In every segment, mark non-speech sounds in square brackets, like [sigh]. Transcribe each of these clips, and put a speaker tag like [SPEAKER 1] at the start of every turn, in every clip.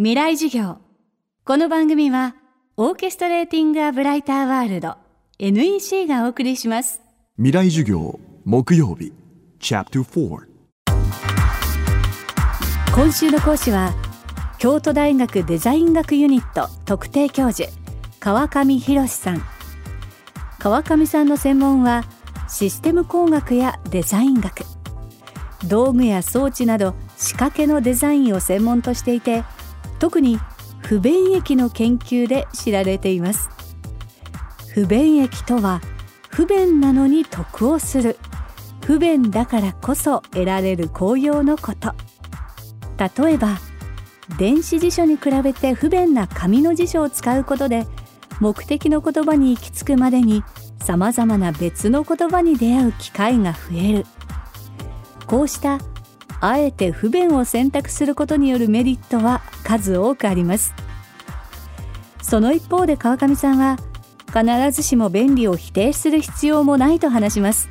[SPEAKER 1] 未来授業。この番組はオーケストレーティング・ア・ブライター・ワールド NEC がお送りします。
[SPEAKER 2] 未来授業木曜日チャプター
[SPEAKER 1] 今週の講師は京都大学デザイン学ユニット特定教授川上博さん。川上さんの専門はシステム工学やデザイン学。道具や装置など仕掛けのデザインを専門としていて特に不便益の研究で知られています。不便益とは不便なのに得をする。不便だからこそ得られる効用のこと。例えば電子辞書に比べて不便な紙の辞書を使うことで目的の言葉に行き着くまでにさまざまな別の言葉に出会う機会が増える。こうしたあえて不便を選択することによるメリットは数多くあります。その一方で川上さんは必ずしも便利を否定する必要もないと話します。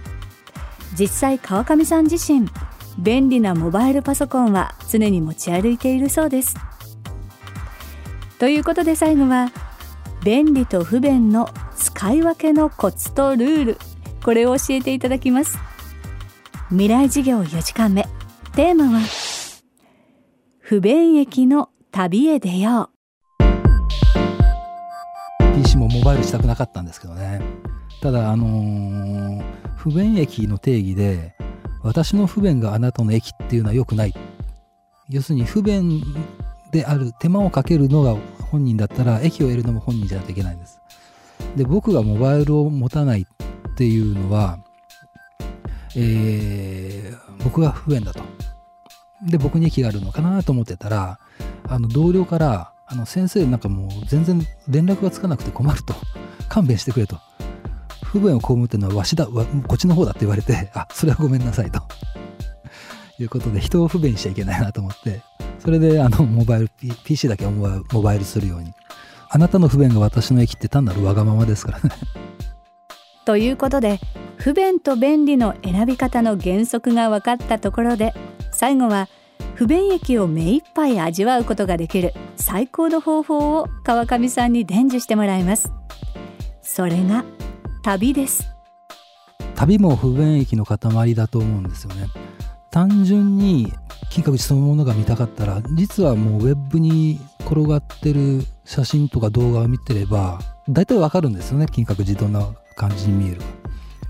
[SPEAKER 1] 実際川上さん自身便利なモバイルパソコンは常に持ち歩いているそうです。ということで最後は便利と不便の使い分けのコツとルールこれを教えていただきます。未来事業4時間目。テーマは不便益の旅へ出よ
[SPEAKER 3] う。PC もモバイルしたくなかったんですけどね。ただあのー、不便益の定義で私の不便があなたの益っていうのは良くない。要するに不便である手間をかけるのが本人だったら益を得るのも本人じゃないといけないんです。で僕がモバイルを持たないっていうのは、えー、僕が不便だと。で僕に益があるのかなと思ってたらあの同僚からあの先生なんかもう全然連絡がつかなくて困ると。[laughs] 勘弁してくれと。不便を被ってのはわしだ。わこっちの方だって言われてあそれはごめんなさいと。[laughs] いうことで人を不便にしちゃいけないなと思って。それであのモバイル PC だけモバイルするように。あなたの不便が私の駅って単なるわがままですからね。
[SPEAKER 1] ということで不便と便利の選び方の原則が分かったところで最後は不便益を目いっぱい味わうことができる最高の方法を川上さんに伝授してもらいます。それが旅です。
[SPEAKER 3] 旅も不便益の塊だと思うんですよね。単純に金閣寺そのものが見たかったら実はもうウェブに転がってる写真とか動画を見てれば大体わかるんですよね。金閣寺どんな感じに見える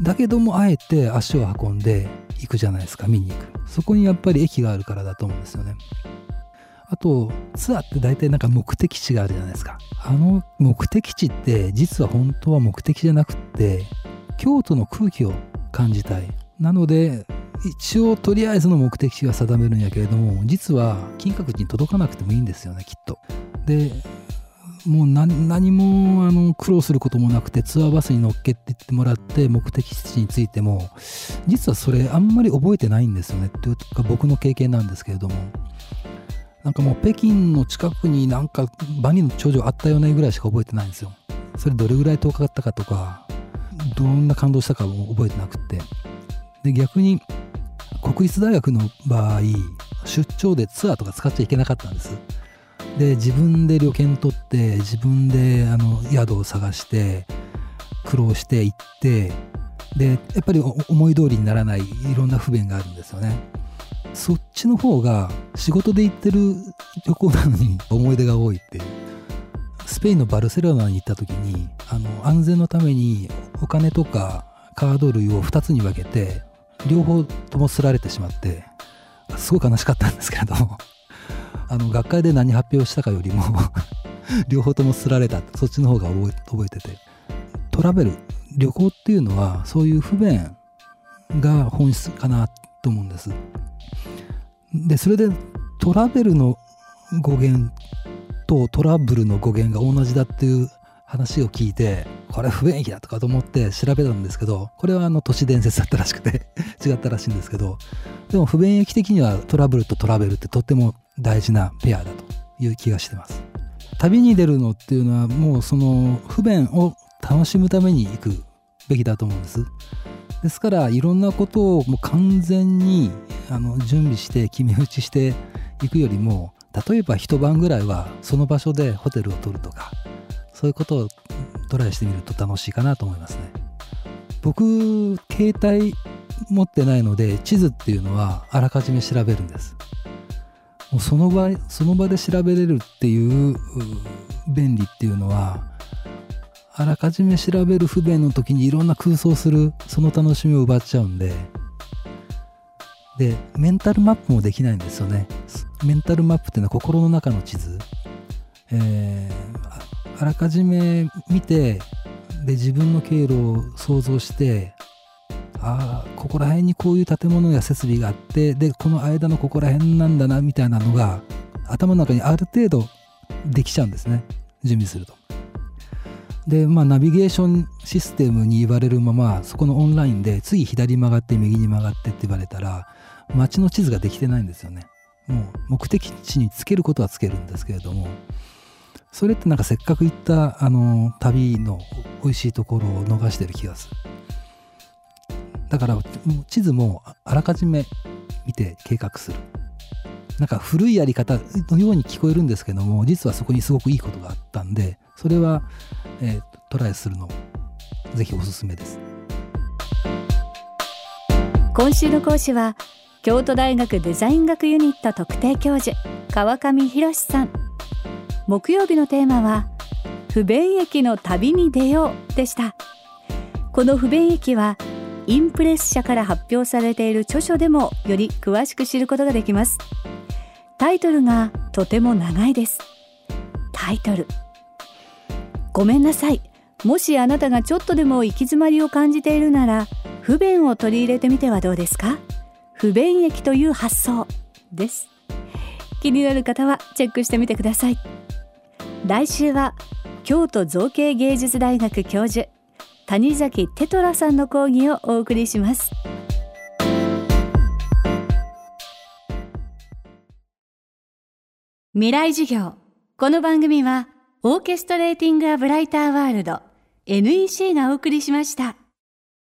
[SPEAKER 3] だけどもあえて足を運んで行くじゃないですか見に行く。そこにやっぱり駅があるからだと思うんですよね。あとツアーって大体なんか目的地があるじゃないですか。あの目的地って実は本当は目的じゃなくって京都の空気を感じたい。なので一応とりあえずの目的地は定めるんやけれども実は金閣寺に届かなくてもいいんですよねきっと。でもう何もあの苦労することもなくてツアーバスに乗っけって言ってもらって目的地についても実はそれあんまり覚えてないんですよねというか僕の経験なんですけれども。なんかもう北京の近くになんかバニーの頂上あったよねぐらいしか覚えてないんですよ。それどれぐらい遠かったかとかどんな感動したかも覚えてなくって。で逆に国立大学の場合出張でツアーとか使っちゃいけなかったんです。で自分で旅券取って自分であの宿を探して苦労して行ってでやっぱり思い通りにならないいろんな不便があるんですよね。そっちの方が仕事で行ってる旅行なのに思い出が多いっていう。スペインのバルセロナに行った時にあの安全のためにお金とかカード類を2つに分けて両方ともすられてしまってすごい悲しかったんですけれども。あの学会で何発表したかよりも [laughs] 両方ともすられたそっちの方が覚え覚えてて。トラベル旅行っていうのはそういう不便が本質かなと思うんです。でそれでトラベルの語源とトラブルの語源が同じだっていう話を聞いてこれ不便益だとかと思って調べたんですけどこれはあの都市伝説だったらしくて [laughs] 違ったらしいんですけどでも不便益的にはトラブルとトラベルってとっても大事なペアだという気がしてます。旅に出るのっていうのはもうその不便を楽しむために行くべきだと思うんです。ですからいろんなことをもう完全にあの準備して決め打ちしていくよりも例えば一晩ぐらいはその場所でホテルを取るとかそういうことをトライしてみると楽しいかなと思いますね。僕携帯持ってないので地図っていうのはあらかじめ調べるんです。もうその場その場で調べれるっていう便利っていうのはあらかじめ調べる不便の時にいろんな空想するその楽しみを奪っちゃうんで。でメンタルマップもできないんですよね。メンタルマップっていうのは心の中の地図、えー、あらかじめ見てで自分の経路を想像してああここら辺にこういう建物や設備があってでこの間のここら辺なんだなみたいなのが頭の中にある程度できちゃうんですね準備すると。でまあナビゲーションシステムに言われるままそこのオンラインで次左曲がって右に曲がってって言われたら街の地図ができてないんですよね。もう目的地につけることはつけるんですけれどもそれってなんかせっかく行ったあの旅の美味しいところを逃してる気がする。だから地図もあらかじめ見て計画する。なんか古いやり方のように聞こえるんですけども実はそこにすごくいいことがあったんでそれは、えー、トライするのぜひおすすめです。
[SPEAKER 1] 今週の講師は京都大学デザイン学ユニット特定教授川上博さん。木曜日のテーマは不便駅の旅に出ようでした。この不便駅はインプレス社から発表されている著書でもより詳しく知ることができます。タイトルがとても長いです。タイトル。ごめんなさい。もしあなたがちょっとでも行き詰まりを感じているなら不便を取り入れてみてはどうですか？不便益という発想です。気になる方はチェックしてみてください。来週は京都造形芸術大学教授谷崎テトラさんの講義をお送りします未来授業この番組はオーケストレーティング・ア・ブライター・ワールド NEC がお送りしました。